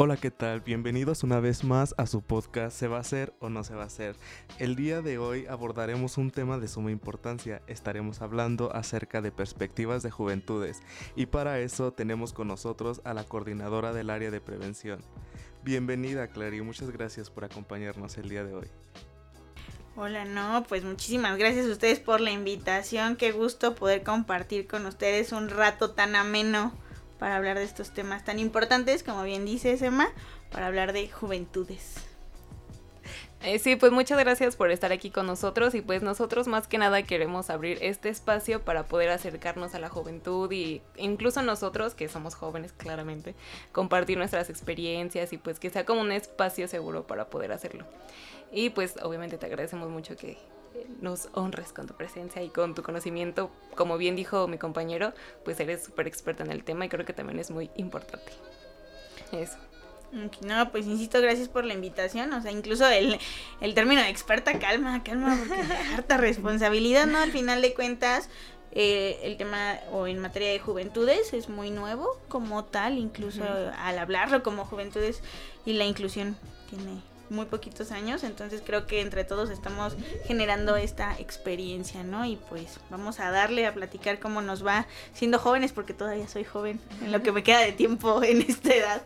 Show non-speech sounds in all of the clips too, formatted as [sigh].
Hola, ¿qué tal? Bienvenidos una vez más a su podcast ¿Se va a hacer o no se va a hacer? El día de hoy abordaremos un tema de suma importancia. Estaremos hablando acerca de perspectivas de juventudes y para eso tenemos con nosotros a la coordinadora del área de prevención. Bienvenida, Clary, muchas gracias por acompañarnos el día de hoy. Hola, no, pues muchísimas gracias a ustedes por la invitación. Qué gusto poder compartir con ustedes un rato tan ameno para hablar de estos temas tan importantes, como bien dice Emma, para hablar de juventudes. Eh, sí, pues muchas gracias por estar aquí con nosotros y pues nosotros más que nada queremos abrir este espacio para poder acercarnos a la juventud y incluso nosotros que somos jóvenes claramente compartir nuestras experiencias y pues que sea como un espacio seguro para poder hacerlo. Y pues obviamente te agradecemos mucho que nos honres con tu presencia y con tu conocimiento. Como bien dijo mi compañero, pues eres súper experta en el tema y creo que también es muy importante. Eso. No, pues insisto, gracias por la invitación. O sea, incluso el, el término de experta, calma, calma, porque harta responsabilidad, ¿no? Al final de cuentas, eh, el tema o en materia de juventudes es muy nuevo como tal, incluso al hablarlo como juventudes y la inclusión tiene muy poquitos años, entonces creo que entre todos estamos generando esta experiencia, ¿no? Y pues vamos a darle a platicar cómo nos va siendo jóvenes, porque todavía soy joven, en lo que me queda de tiempo [laughs] en esta edad.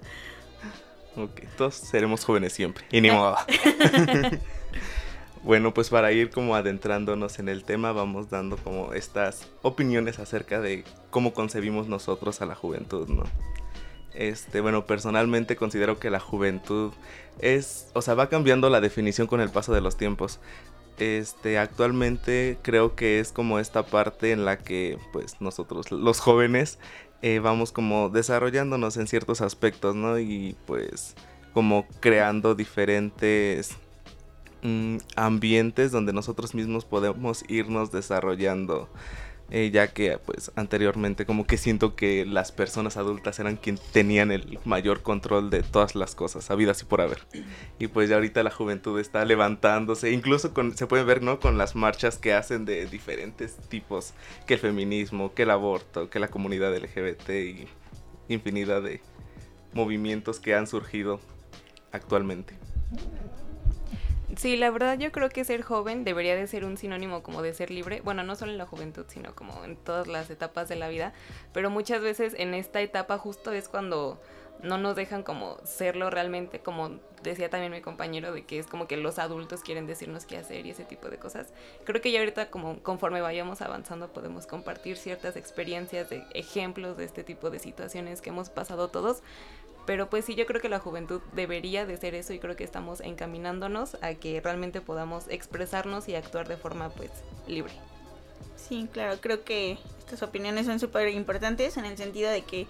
Ok, todos seremos jóvenes siempre, y ni modo. [laughs] [laughs] bueno, pues para ir como adentrándonos en el tema, vamos dando como estas opiniones acerca de cómo concebimos nosotros a la juventud, ¿no? Este, bueno, personalmente considero que la juventud es, o sea, va cambiando la definición con el paso de los tiempos. Este, actualmente creo que es como esta parte en la que, pues, nosotros, los jóvenes, eh, vamos como desarrollándonos en ciertos aspectos, ¿no? Y pues, como creando diferentes mm, ambientes donde nosotros mismos podemos irnos desarrollando eh, ya que pues anteriormente como que siento que las personas adultas eran quien tenían el mayor control de todas las cosas, habidas y por haber. Y pues ya ahorita la juventud está levantándose, incluso con, se puede ver, ¿no? Con las marchas que hacen de diferentes tipos, que el feminismo, que el aborto, que la comunidad LGBT y infinidad de movimientos que han surgido actualmente. Sí, la verdad yo creo que ser joven debería de ser un sinónimo como de ser libre, bueno, no solo en la juventud, sino como en todas las etapas de la vida, pero muchas veces en esta etapa justo es cuando no nos dejan como serlo realmente, como decía también mi compañero, de que es como que los adultos quieren decirnos qué hacer y ese tipo de cosas. Creo que ya ahorita como conforme vayamos avanzando podemos compartir ciertas experiencias de ejemplos de este tipo de situaciones que hemos pasado todos, pero pues sí, yo creo que la juventud debería de ser eso y creo que estamos encaminándonos a que realmente podamos expresarnos y actuar de forma pues libre. Sí, claro, creo que estas opiniones son súper importantes en el sentido de que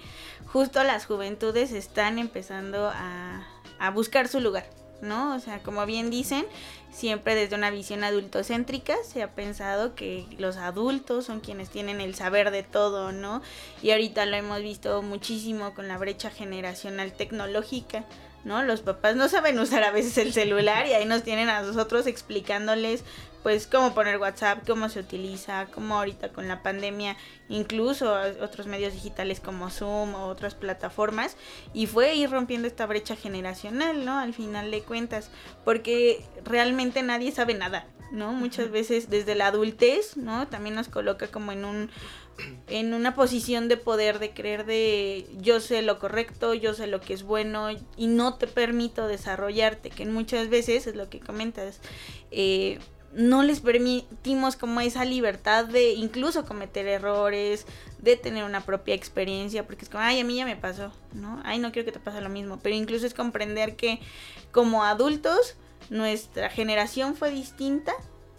justo las juventudes están empezando a, a buscar su lugar, ¿no? O sea, como bien dicen, siempre desde una visión adultocéntrica se ha pensado que los adultos son quienes tienen el saber de todo, ¿no? Y ahorita lo hemos visto muchísimo con la brecha generacional tecnológica, ¿no? Los papás no saben usar a veces el celular y ahí nos tienen a nosotros explicándoles pues cómo poner WhatsApp, cómo se utiliza, cómo ahorita con la pandemia, incluso otros medios digitales como Zoom o otras plataformas, y fue ir rompiendo esta brecha generacional, ¿no? Al final de cuentas, porque realmente nadie sabe nada, ¿no? Muchas veces desde la adultez, ¿no? También nos coloca como en un en una posición de poder de creer de yo sé lo correcto, yo sé lo que es bueno y no te permito desarrollarte, que muchas veces es lo que comentas, eh, no les permitimos como esa libertad de incluso cometer errores, de tener una propia experiencia, porque es como, ay, a mí ya me pasó, ¿no? Ay, no quiero que te pase lo mismo, pero incluso es comprender que como adultos nuestra generación fue distinta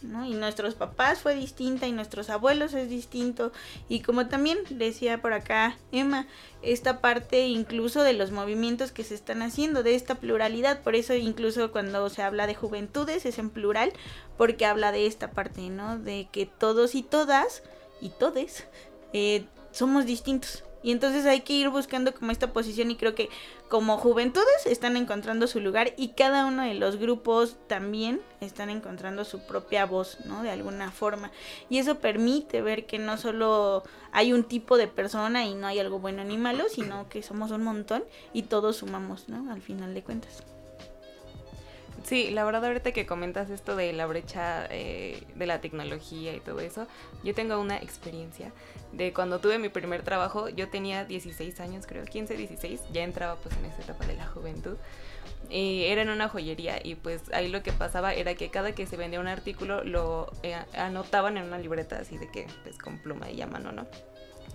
Y nuestros papás fue distinta y nuestros abuelos es distinto. Y como también decía por acá Emma, esta parte incluso de los movimientos que se están haciendo, de esta pluralidad. Por eso incluso cuando se habla de juventudes es en plural, porque habla de esta parte, ¿no? De que todos y todas y todes eh, somos distintos. Y entonces hay que ir buscando como esta posición y creo que como juventudes están encontrando su lugar y cada uno de los grupos también están encontrando su propia voz, ¿no? De alguna forma. Y eso permite ver que no solo hay un tipo de persona y no hay algo bueno ni malo, sino que somos un montón y todos sumamos, ¿no? Al final de cuentas. Sí, la verdad ahorita que comentas esto de la brecha eh, de la tecnología y todo eso, yo tengo una experiencia de cuando tuve mi primer trabajo, yo tenía 16 años creo, 15, 16, ya entraba pues en esa etapa de la juventud. Y era en una joyería y pues ahí lo que pasaba era que cada que se vendía un artículo lo eh, anotaban en una libreta así de que pues con pluma y a mano, ¿no?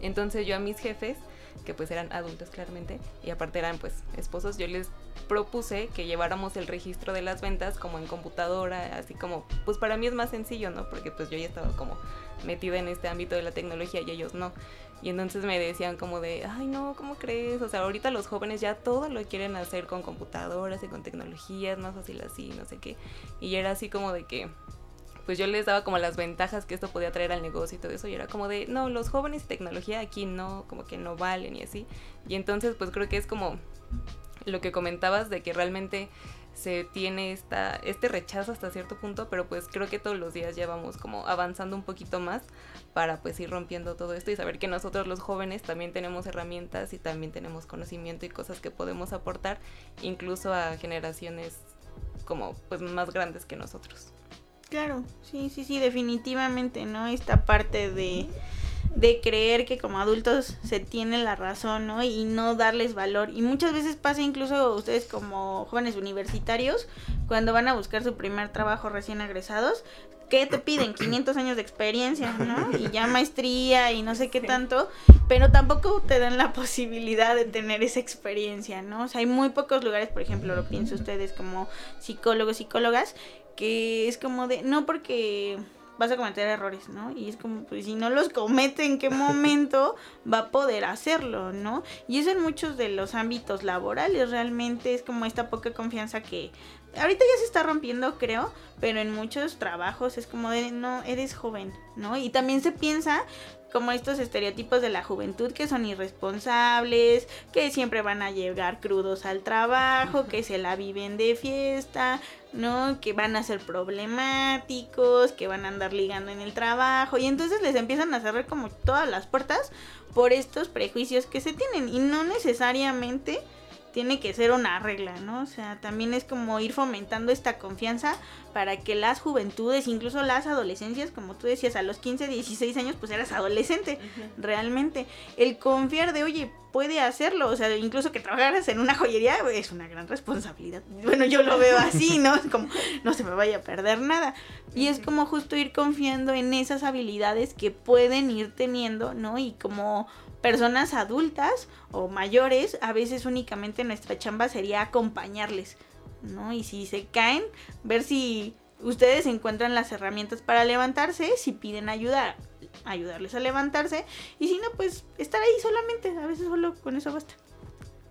Entonces yo a mis jefes que pues eran adultos claramente, y aparte eran pues esposos, yo les propuse que lleváramos el registro de las ventas como en computadora, así como, pues para mí es más sencillo, ¿no? Porque pues yo ya estaba como metida en este ámbito de la tecnología y ellos no. Y entonces me decían como de, ay no, ¿cómo crees? O sea, ahorita los jóvenes ya todo lo quieren hacer con computadoras y con tecnologías, más fácil así, no sé qué. Y era así como de que, pues yo les daba como las ventajas que esto podía traer al negocio y todo eso y era como de, no, los jóvenes y tecnología aquí no, como que no valen y así. Y entonces pues creo que es como lo que comentabas de que realmente se tiene esta, este rechazo hasta cierto punto, pero pues creo que todos los días ya vamos como avanzando un poquito más para pues ir rompiendo todo esto y saber que nosotros los jóvenes también tenemos herramientas y también tenemos conocimiento y cosas que podemos aportar incluso a generaciones como pues más grandes que nosotros. Claro, sí, sí, sí, definitivamente, ¿no? Esta parte de, de creer que como adultos se tiene la razón, ¿no? Y no darles valor. Y muchas veces pasa incluso ustedes como jóvenes universitarios, cuando van a buscar su primer trabajo recién egresados, ¿qué te piden? 500 años de experiencia, ¿no? Y ya maestría y no sé qué tanto, pero tampoco te dan la posibilidad de tener esa experiencia, ¿no? O sea, hay muy pocos lugares, por ejemplo, lo pienso ustedes como psicólogos, psicólogas, que es como de, no porque vas a cometer errores, ¿no? Y es como, pues si no los comete, ¿en qué momento va a poder hacerlo, ¿no? Y eso en muchos de los ámbitos laborales realmente es como esta poca confianza que ahorita ya se está rompiendo, creo, pero en muchos trabajos es como de, no, eres joven, ¿no? Y también se piensa como estos estereotipos de la juventud que son irresponsables, que siempre van a llegar crudos al trabajo, que se la viven de fiesta, ¿no? Que van a ser problemáticos, que van a andar ligando en el trabajo y entonces les empiezan a cerrar como todas las puertas por estos prejuicios que se tienen y no necesariamente tiene que ser una regla, ¿no? O sea, también es como ir fomentando esta confianza para que las juventudes, incluso las adolescencias, como tú decías, a los 15, 16 años, pues eras adolescente, realmente. El confiar de, oye, puede hacerlo, o sea, incluso que trabajaras en una joyería es una gran responsabilidad. Bueno, yo lo veo así, [laughs] ¿no? Es como, no se me vaya a perder nada. Y es como justo ir confiando en esas habilidades que pueden ir teniendo, ¿no? Y como personas adultas o mayores, a veces únicamente nuestra chamba sería acompañarles, ¿no? Y si se caen, ver si ustedes encuentran las herramientas para levantarse, si piden ayuda, ayudarles a levantarse, y si no, pues estar ahí solamente, a veces solo con eso basta.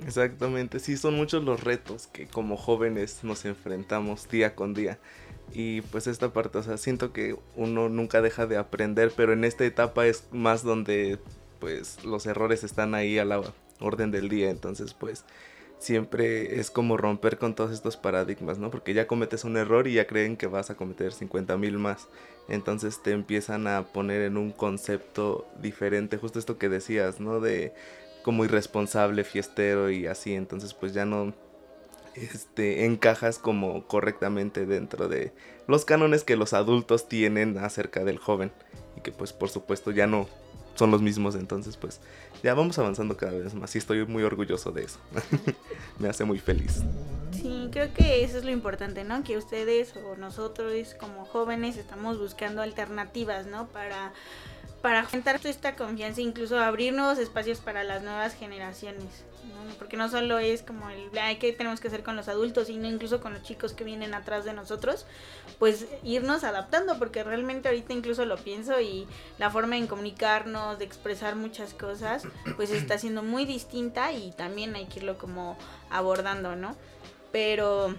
Exactamente, sí, son muchos los retos que como jóvenes nos enfrentamos día con día. Y pues esta parte, o sea, siento que uno nunca deja de aprender, pero en esta etapa es más donde pues los errores están ahí a la orden del día, entonces pues siempre es como romper con todos estos paradigmas, ¿no? Porque ya cometes un error y ya creen que vas a cometer 50 mil más. Entonces te empiezan a poner en un concepto diferente, justo esto que decías, ¿no? De como irresponsable, fiestero y así. Entonces pues ya no este, encajas como correctamente dentro de los cánones que los adultos tienen acerca del joven. Y que pues por supuesto ya no son los mismos, entonces pues ya vamos avanzando cada vez más y estoy muy orgulloso de eso. [laughs] Me hace muy feliz. Sí, creo que eso es lo importante, ¿no? Que ustedes o nosotros como jóvenes estamos buscando alternativas, ¿no? Para para aumentar esta confianza, incluso abrir nuevos espacios para las nuevas generaciones. Porque no solo es como el, ¿qué tenemos que hacer con los adultos? Sino incluso con los chicos que vienen atrás de nosotros, pues irnos adaptando, porque realmente ahorita incluso lo pienso y la forma de comunicarnos, de expresar muchas cosas, pues está [clears throat] siendo muy distinta y también hay que irlo como abordando, ¿no? Pero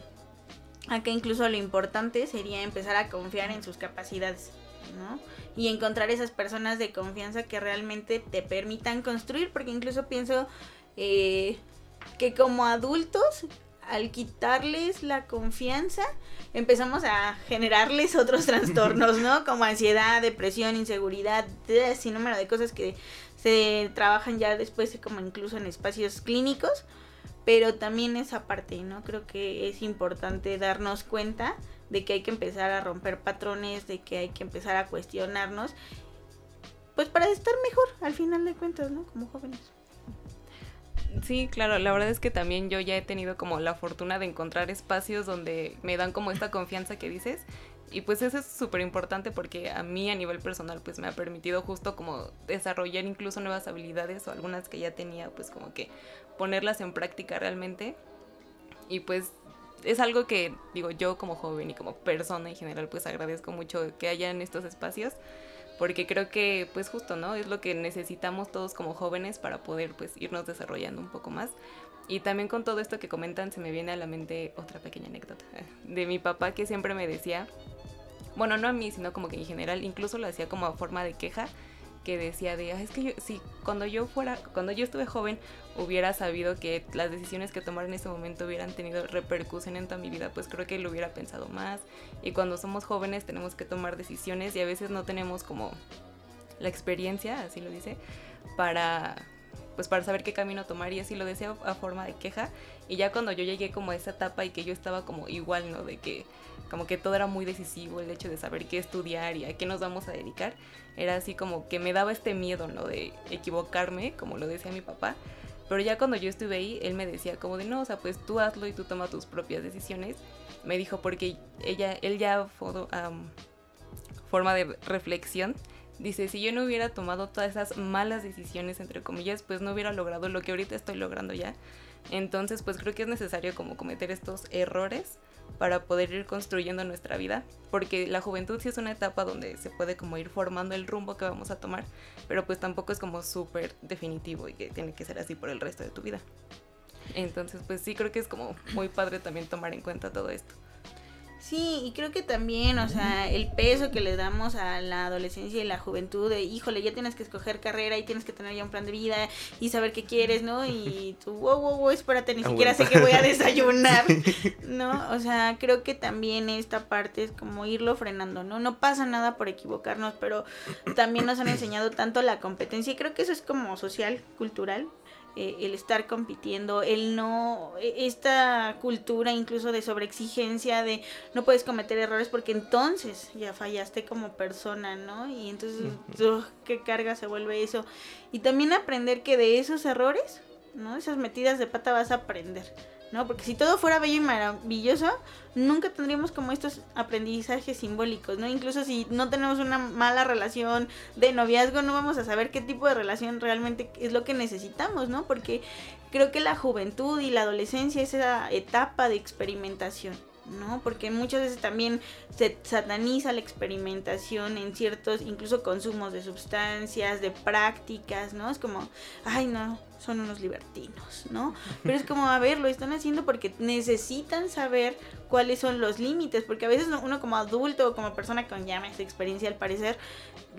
acá incluso lo importante sería empezar a confiar en sus capacidades, ¿no? Y encontrar esas personas de confianza que realmente te permitan construir, porque incluso pienso eh, que como adultos, al quitarles la confianza, empezamos a generarles otros [laughs] trastornos, ¿no? Como ansiedad, depresión, inseguridad, sin número de cosas que se trabajan ya después como incluso en espacios clínicos, pero también esa parte, ¿no? Creo que es importante darnos cuenta de que hay que empezar a romper patrones, de que hay que empezar a cuestionarnos, pues para estar mejor al final de cuentas, ¿no? Como jóvenes. Sí, claro, la verdad es que también yo ya he tenido como la fortuna de encontrar espacios donde me dan como esta confianza que dices y pues eso es súper importante porque a mí a nivel personal pues me ha permitido justo como desarrollar incluso nuevas habilidades o algunas que ya tenía pues como que ponerlas en práctica realmente y pues es algo que digo yo como joven y como persona en general pues agradezco mucho que haya en estos espacios porque creo que pues justo, ¿no? Es lo que necesitamos todos como jóvenes para poder pues irnos desarrollando un poco más. Y también con todo esto que comentan se me viene a la mente otra pequeña anécdota [laughs] de mi papá que siempre me decía, bueno, no a mí, sino como que en general, incluso lo hacía como a forma de queja, que decía de, es que yo, si cuando yo fuera, cuando yo estuve joven, hubiera sabido que las decisiones que tomar en ese momento hubieran tenido repercusión en toda mi vida, pues creo que lo hubiera pensado más. Y cuando somos jóvenes tenemos que tomar decisiones y a veces no tenemos como la experiencia, así lo dice, para pues para saber qué camino tomar y así lo decía a forma de queja y ya cuando yo llegué como a esa etapa y que yo estaba como igual, ¿no? De que como que todo era muy decisivo, el hecho de saber qué estudiar y a qué nos vamos a dedicar, era así como que me daba este miedo, ¿no? De equivocarme, como lo decía mi papá. Pero ya cuando yo estuve ahí, él me decía como de no, o sea, pues tú hazlo y tú toma tus propias decisiones. Me dijo porque ella, él ya fodo, forma de reflexión. Dice, si yo no hubiera tomado todas esas malas decisiones, entre comillas, pues no hubiera logrado lo que ahorita estoy logrando ya. Entonces, pues creo que es necesario como cometer estos errores para poder ir construyendo nuestra vida, porque la juventud sí es una etapa donde se puede como ir formando el rumbo que vamos a tomar, pero pues tampoco es como súper definitivo y que tiene que ser así por el resto de tu vida. Entonces, pues sí creo que es como muy padre también tomar en cuenta todo esto. Sí, y creo que también, o sea, el peso que le damos a la adolescencia y la juventud de, híjole, ya tienes que escoger carrera y tienes que tener ya un plan de vida y saber qué quieres, ¿no? Y tú, wow, wow, wow, espérate, ni siquiera sé que voy a desayunar, [laughs] ¿no? O sea, creo que también esta parte es como irlo frenando, ¿no? No pasa nada por equivocarnos, pero también nos han enseñado tanto la competencia y creo que eso es como social, cultural, eh, el estar compitiendo, el no, e, esta cultura incluso de sobreexigencia, de no puedes cometer errores porque entonces ya fallaste como persona, ¿no? Y entonces, qué carga se vuelve eso. Y también aprender que de esos errores, ¿no? Esas metidas de pata vas a aprender. ¿No? Porque si todo fuera bello y maravilloso, nunca tendríamos como estos aprendizajes simbólicos, ¿no? Incluso si no tenemos una mala relación de noviazgo, no vamos a saber qué tipo de relación realmente es lo que necesitamos, ¿no? Porque creo que la juventud y la adolescencia es esa etapa de experimentación. ¿no? Porque muchas veces también se sataniza la experimentación en ciertos, incluso consumos de sustancias, de prácticas, ¿no? Es como, ay, no, son unos libertinos, ¿no? Pero es como, a ver, lo están haciendo porque necesitan saber cuáles son los límites, porque a veces uno como adulto o como persona con ya más experiencia al parecer,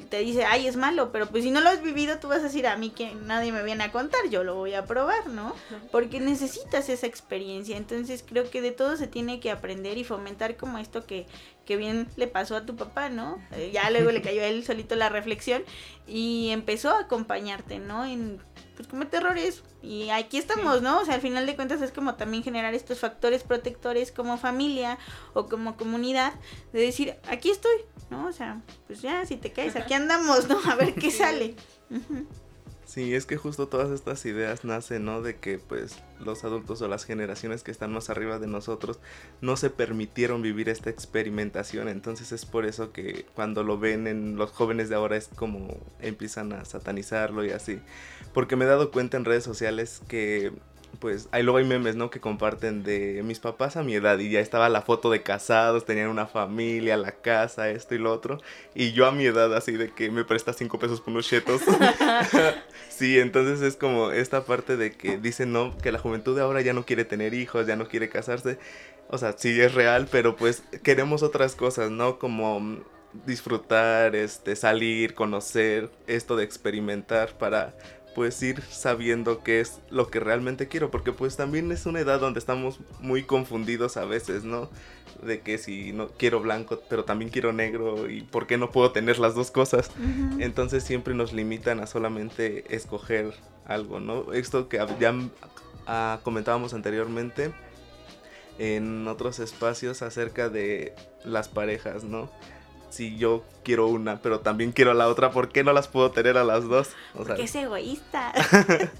te dice, ay, es malo, pero pues si no lo has vivido, tú vas a decir a mí que nadie me viene a contar, yo lo voy a probar, ¿no? Porque necesitas esa experiencia, entonces creo que de todo se tiene que aprender y fomentar como esto que, que bien le pasó a tu papá, ¿no? Eh, ya luego le cayó a él solito la reflexión y empezó a acompañarte, ¿no? En pues comete errores y aquí estamos, ¿no? O sea, al final de cuentas es como también generar estos factores protectores como familia o como comunidad de decir, aquí estoy, ¿no? O sea, pues ya, si te caes, aquí andamos, ¿no? A ver qué sale. Sí, es que justo todas estas ideas nacen, ¿no? De que pues los adultos o las generaciones que están más arriba de nosotros no se permitieron vivir esta experimentación, entonces es por eso que cuando lo ven en los jóvenes de ahora es como empiezan a satanizarlo y así, porque me he dado cuenta en redes sociales que pues ahí luego hay memes, ¿no? Que comparten de mis papás a mi edad y ya estaba la foto de casados, tenían una familia, la casa, esto y lo otro. Y yo a mi edad así de que me presta cinco pesos por unos chetos. [laughs] [laughs] sí, entonces es como esta parte de que dicen, no, que la juventud de ahora ya no quiere tener hijos, ya no quiere casarse. O sea, sí es real, pero pues queremos otras cosas, ¿no? Como disfrutar, este, salir, conocer, esto de experimentar para pues ir sabiendo qué es lo que realmente quiero, porque pues también es una edad donde estamos muy confundidos a veces, ¿no? De que si no quiero blanco, pero también quiero negro y por qué no puedo tener las dos cosas. Entonces siempre nos limitan a solamente escoger algo, ¿no? Esto que ya ah, comentábamos anteriormente en otros espacios acerca de las parejas, ¿no? Si yo quiero una, pero también quiero la otra, ¿por qué no las puedo tener a las dos? O Porque es egoísta.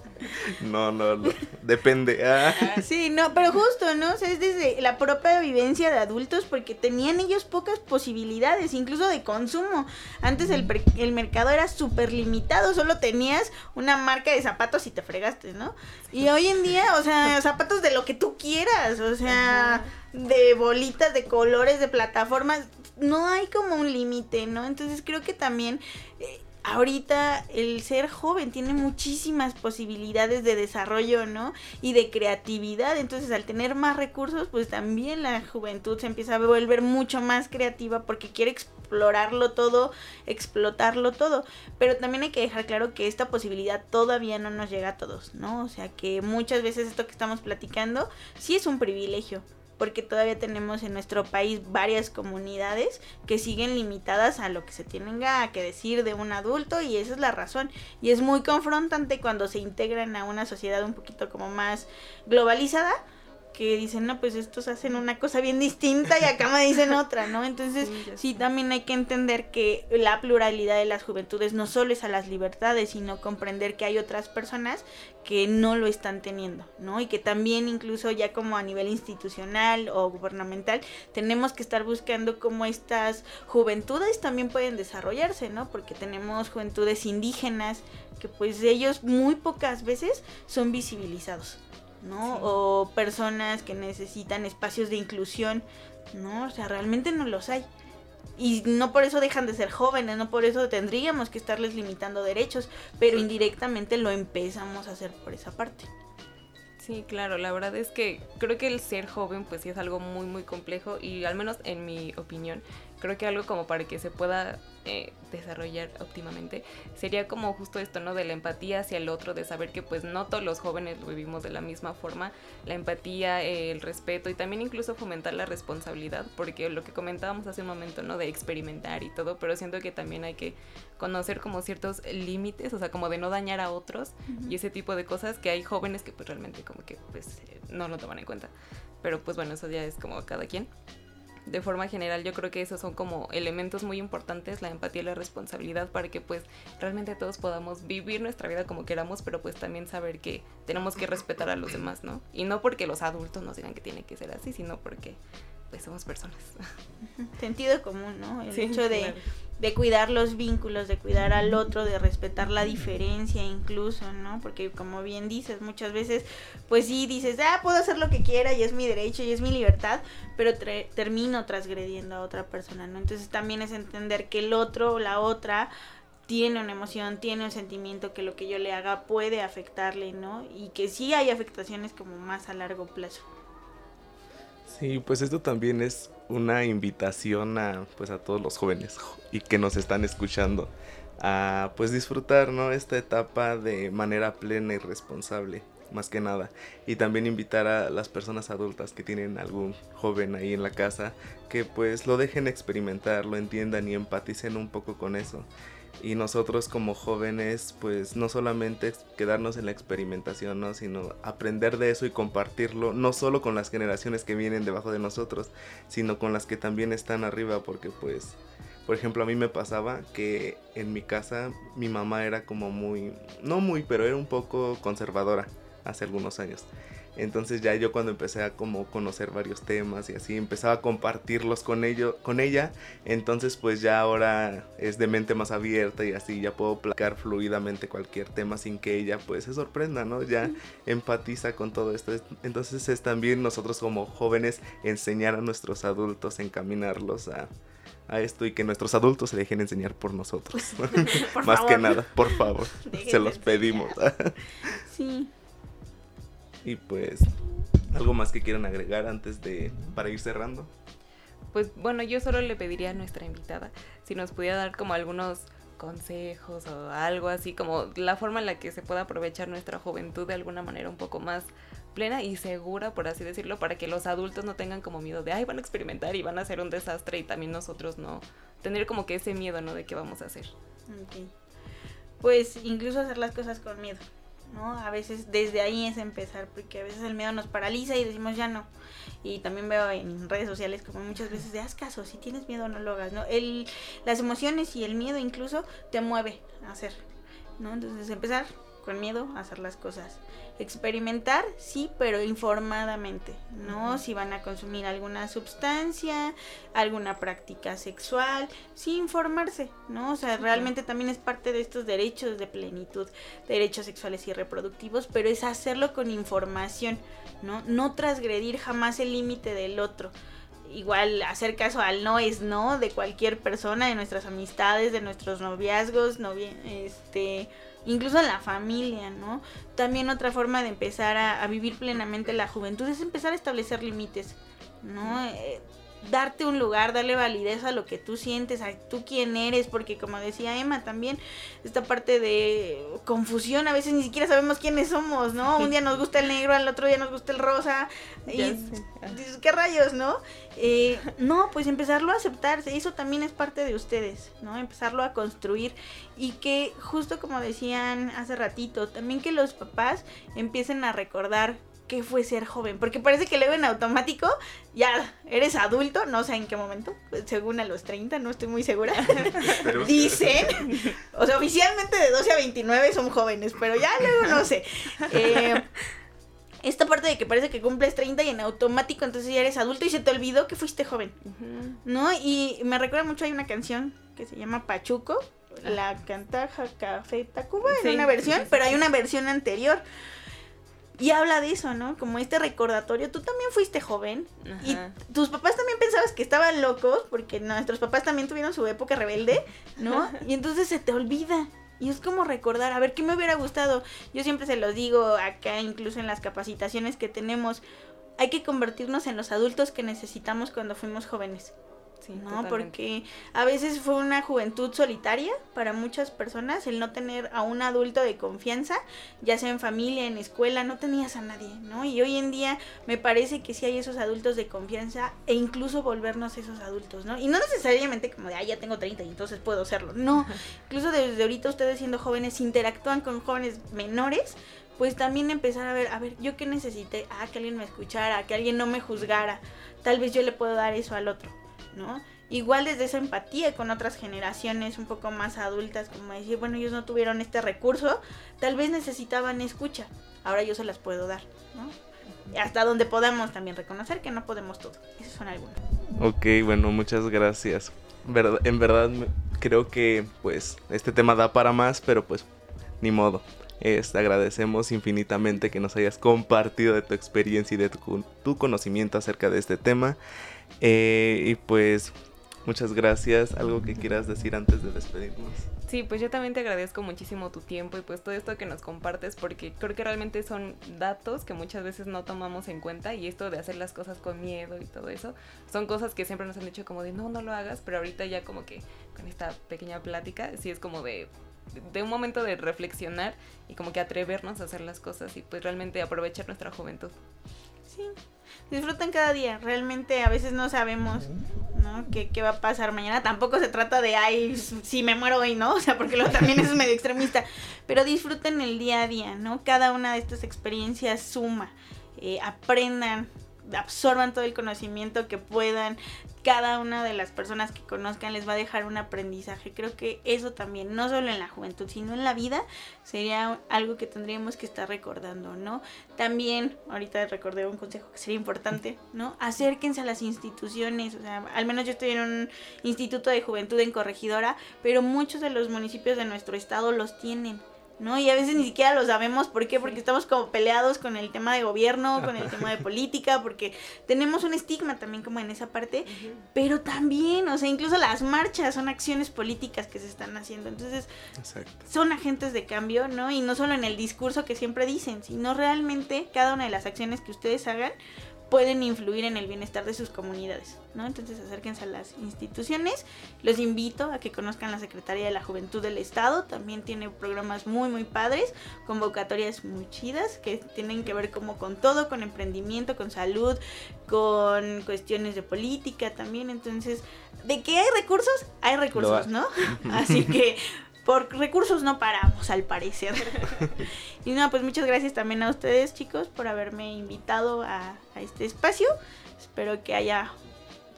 [laughs] no, no, no, depende. Ah. Sí, no, pero justo, ¿no? O sea, es desde la propia vivencia de adultos porque tenían ellos pocas posibilidades, incluso de consumo. Antes el, el mercado era súper limitado, solo tenías una marca de zapatos y te fregaste, ¿no? Y hoy en día, o sea, [laughs] zapatos de lo que tú quieras, o sea, de bolitas, de colores, de plataformas, no hay como un límite, ¿no? Entonces creo que también eh, ahorita el ser joven tiene muchísimas posibilidades de desarrollo, ¿no? Y de creatividad. Entonces al tener más recursos, pues también la juventud se empieza a volver mucho más creativa porque quiere explorarlo todo, explotarlo todo. Pero también hay que dejar claro que esta posibilidad todavía no nos llega a todos, ¿no? O sea que muchas veces esto que estamos platicando sí es un privilegio porque todavía tenemos en nuestro país varias comunidades que siguen limitadas a lo que se tienen que decir de un adulto y esa es la razón. Y es muy confrontante cuando se integran a una sociedad un poquito como más globalizada que dicen, no, pues estos hacen una cosa bien distinta y acá me dicen otra, ¿no? Entonces, sí, también hay que entender que la pluralidad de las juventudes no solo es a las libertades, sino comprender que hay otras personas que no lo están teniendo, ¿no? Y que también incluso ya como a nivel institucional o gubernamental tenemos que estar buscando cómo estas juventudes también pueden desarrollarse, ¿no? Porque tenemos juventudes indígenas que pues ellos muy pocas veces son visibilizados. ¿No? O personas que necesitan espacios de inclusión, ¿no? O sea, realmente no los hay. Y no por eso dejan de ser jóvenes, no por eso tendríamos que estarles limitando derechos, pero indirectamente lo empezamos a hacer por esa parte. Sí, claro, la verdad es que creo que el ser joven pues sí es algo muy muy complejo y al menos en mi opinión creo que algo como para que se pueda eh, desarrollar óptimamente sería como justo esto, ¿no? De la empatía hacia el otro, de saber que pues no todos los jóvenes lo vivimos de la misma forma, la empatía, el respeto y también incluso fomentar la responsabilidad, porque lo que comentábamos hace un momento, ¿no? De experimentar y todo, pero siento que también hay que conocer como ciertos límites, o sea, como de no dañar a otros y ese tipo de cosas que hay jóvenes que pues realmente como que pues no lo toman en cuenta. Pero pues bueno, eso ya es como cada quien de forma general yo creo que esos son como elementos muy importantes, la empatía y la responsabilidad para que pues realmente todos podamos vivir nuestra vida como queramos, pero pues también saber que tenemos que respetar a los demás, ¿no? Y no porque los adultos nos digan que tiene que ser así, sino porque pues somos personas. [laughs] Sentido común, ¿no? El hecho de, de, cuidar los vínculos, de cuidar al otro, de respetar la diferencia incluso, ¿no? Porque como bien dices, muchas veces, pues sí, dices, ah, puedo hacer lo que quiera y es mi derecho y es mi libertad, pero termino transgrediendo a otra persona, ¿no? Entonces también es entender que el otro o la otra tiene una emoción, tiene un sentimiento que lo que yo le haga puede afectarle, ¿no? Y que sí hay afectaciones como más a largo plazo. Sí, pues esto también es una invitación a pues a todos los jóvenes [laughs] y que nos están escuchando a pues disfrutar, ¿no? esta etapa de manera plena y responsable, más que nada. Y también invitar a las personas adultas que tienen algún joven ahí en la casa que pues lo dejen experimentar, lo entiendan y empaticen un poco con eso y nosotros como jóvenes pues no solamente quedarnos en la experimentación, ¿no? sino aprender de eso y compartirlo no solo con las generaciones que vienen debajo de nosotros, sino con las que también están arriba porque pues Por ejemplo, a mí me pasaba que en mi casa mi mamá era como muy, no muy, pero era un poco conservadora hace algunos años. Entonces ya yo cuando empecé a como conocer varios temas y así, empezaba a compartirlos con, ello, con ella, entonces pues ya ahora es de mente más abierta y así ya puedo placar fluidamente cualquier tema sin que ella pues se sorprenda, ¿no? Ya empatiza con todo esto. Entonces es también nosotros como jóvenes enseñar a nuestros adultos, encaminarlos a, a esto y que nuestros adultos se dejen enseñar por nosotros. [laughs] Más que nada, por favor. [laughs] se los pedimos. [laughs] sí. Y pues, ¿algo más que quieran agregar antes de, para ir cerrando? Pues bueno, yo solo le pediría a nuestra invitada si nos pudiera dar como algunos consejos o algo así, como la forma en la que se pueda aprovechar nuestra juventud de alguna manera un poco más plena y segura, por así decirlo, para que los adultos no tengan como miedo de, ay, van a experimentar y van a hacer un desastre y también nosotros no, tener como que ese miedo, ¿no? De qué vamos a hacer. Pues incluso hacer las cosas con miedo. ¿No? A veces desde ahí es empezar, porque a veces el miedo nos paraliza y decimos ya no. Y también veo en redes sociales como muchas veces de haz caso, si tienes miedo no lo hagas, ¿no? El, las emociones y el miedo incluso te mueve a hacer, ¿no? Entonces empezar con miedo a hacer las cosas. Experimentar, sí, pero informadamente, ¿no? Si van a consumir alguna sustancia, alguna práctica sexual, sí informarse, ¿no? O sea, realmente también es parte de estos derechos de plenitud, derechos sexuales y reproductivos, pero es hacerlo con información, ¿no? No transgredir jamás el límite del otro igual hacer caso al no es no de cualquier persona, de nuestras amistades, de nuestros noviazgos, novia, este, incluso en la familia, ¿no? También otra forma de empezar a, vivir plenamente la juventud es empezar a establecer límites, ¿no? Eh, darte un lugar, darle validez a lo que tú sientes, a tú quién eres, porque como decía Emma también, esta parte de confusión, a veces ni siquiera sabemos quiénes somos, ¿no? Un día nos gusta el negro, al otro día nos gusta el rosa, y ¿qué rayos, no? Eh, no, pues empezarlo a aceptarse, eso también es parte de ustedes, ¿no? Empezarlo a construir y que justo como decían hace ratito, también que los papás empiecen a recordar qué fue ser joven, porque parece que luego en automático ya eres adulto, no sé en qué momento, según a los 30, no estoy muy segura. [laughs] Dicen, o sea, oficialmente de 12 a 29 son jóvenes, pero ya luego no sé. Eh, esta parte de que parece que cumples 30 y en automático entonces ya eres adulto y se te olvidó que fuiste joven, ¿no? Y me recuerda mucho, hay una canción que se llama Pachuco, la canta Café Tacuba en una versión, pero hay una versión anterior y habla de eso, ¿no? Como este recordatorio. Tú también fuiste joven. Y tus papás también pensabas que estaban locos, porque nuestros papás también tuvieron su época rebelde, ¿no? Y entonces se te olvida. Y es como recordar, a ver, ¿qué me hubiera gustado? Yo siempre se lo digo acá, incluso en las capacitaciones que tenemos. Hay que convertirnos en los adultos que necesitamos cuando fuimos jóvenes. ¿No? Porque a veces fue una juventud solitaria para muchas personas el no tener a un adulto de confianza, ya sea en familia, en escuela, no tenías a nadie, ¿no? Y hoy en día me parece que sí hay esos adultos de confianza e incluso volvernos esos adultos, ¿no? Y no necesariamente como de, ah, ya tengo 30 y entonces puedo serlo, no. [laughs] incluso desde ahorita ustedes siendo jóvenes interactúan con jóvenes menores, pues también empezar a ver, a ver, yo qué necesité, ah, que alguien me escuchara, que alguien no me juzgara, tal vez yo le puedo dar eso al otro. ¿No? Igual desde esa empatía con otras generaciones un poco más adultas, como decir, bueno, ellos no tuvieron este recurso, tal vez necesitaban escucha, ahora yo se las puedo dar, ¿no? Hasta donde podamos también reconocer que no podemos todo. Esos son algunos. Ok, bueno, muchas gracias. en verdad creo que pues este tema da para más, pero pues ni modo. Este, agradecemos infinitamente que nos hayas compartido de tu experiencia y de tu, tu conocimiento acerca de este tema. Eh, y pues muchas gracias. ¿Algo que quieras decir antes de despedirnos? Sí, pues yo también te agradezco muchísimo tu tiempo y pues todo esto que nos compartes porque creo que realmente son datos que muchas veces no tomamos en cuenta y esto de hacer las cosas con miedo y todo eso son cosas que siempre nos han dicho como de no, no lo hagas, pero ahorita ya como que con esta pequeña plática sí es como de de un momento de reflexionar y como que atrevernos a hacer las cosas y pues realmente aprovechar nuestra juventud. Sí, disfrutan cada día. Realmente a veces no sabemos, ¿no? ¿Qué, ¿Qué, va a pasar mañana? Tampoco se trata de, ay, si me muero hoy, ¿no? [laughs] O sea, porque luego también es medio extremista. Pero disfruten el día a día, ¿no? Cada una de estas experiencias suma. Eh, aprendan absorban todo el conocimiento que puedan, cada una de las personas que conozcan les va a dejar un aprendizaje. Creo que eso también, no solo en la juventud, sino en la vida, sería algo que tendríamos que estar recordando, ¿no? También, ahorita recordé un consejo que sería importante, ¿no? Acérquense a las instituciones, o sea, al menos yo estoy en un instituto de juventud en corregidora, pero muchos de los municipios de nuestro estado los tienen. ¿No? Y a veces ni siquiera lo sabemos, ¿por qué? Porque estamos como peleados con el tema de gobierno, con el [laughs] tema de política, porque tenemos un estigma también como en esa parte, pero también, o sea, incluso las marchas son acciones políticas que se están haciendo, entonces son agentes de cambio, ¿no? Y no solo en el discurso que siempre dicen, sino realmente cada una de las acciones que ustedes hagan pueden influir en el bienestar de sus comunidades, ¿no? Entonces acérquense a las instituciones. Los invito a que conozcan la Secretaría de la Juventud del Estado. También tiene programas muy, muy padres, convocatorias muy chidas que tienen que ver como con todo, con emprendimiento, con salud, con cuestiones de política también. Entonces, ¿de qué hay recursos? Hay recursos, ¿no? [laughs] Así que por recursos no paramos, al parecer. [laughs] y no, pues muchas gracias también a ustedes, chicos, por haberme invitado a, este espacio. Espero que haya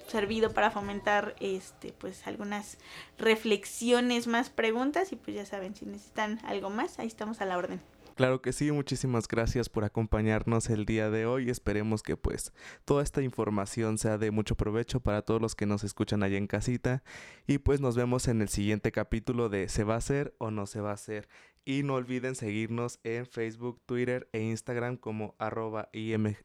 servido para fomentar este pues algunas reflexiones más preguntas y pues ya saben si necesitan algo más ahí estamos a la orden Claro que sí, muchísimas gracias por acompañarnos el día de hoy. Esperemos que pues toda esta información sea de mucho provecho para todos los que nos escuchan allá en casita. Y pues nos vemos en el siguiente capítulo de ¿Se va a hacer o no se va a hacer? Y no olviden seguirnos en Facebook, Twitter e Instagram como arroba IMJ.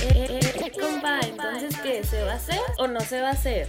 Eh, eh, eh, entonces ¿qué? ¿Se va a hacer o no se va a hacer?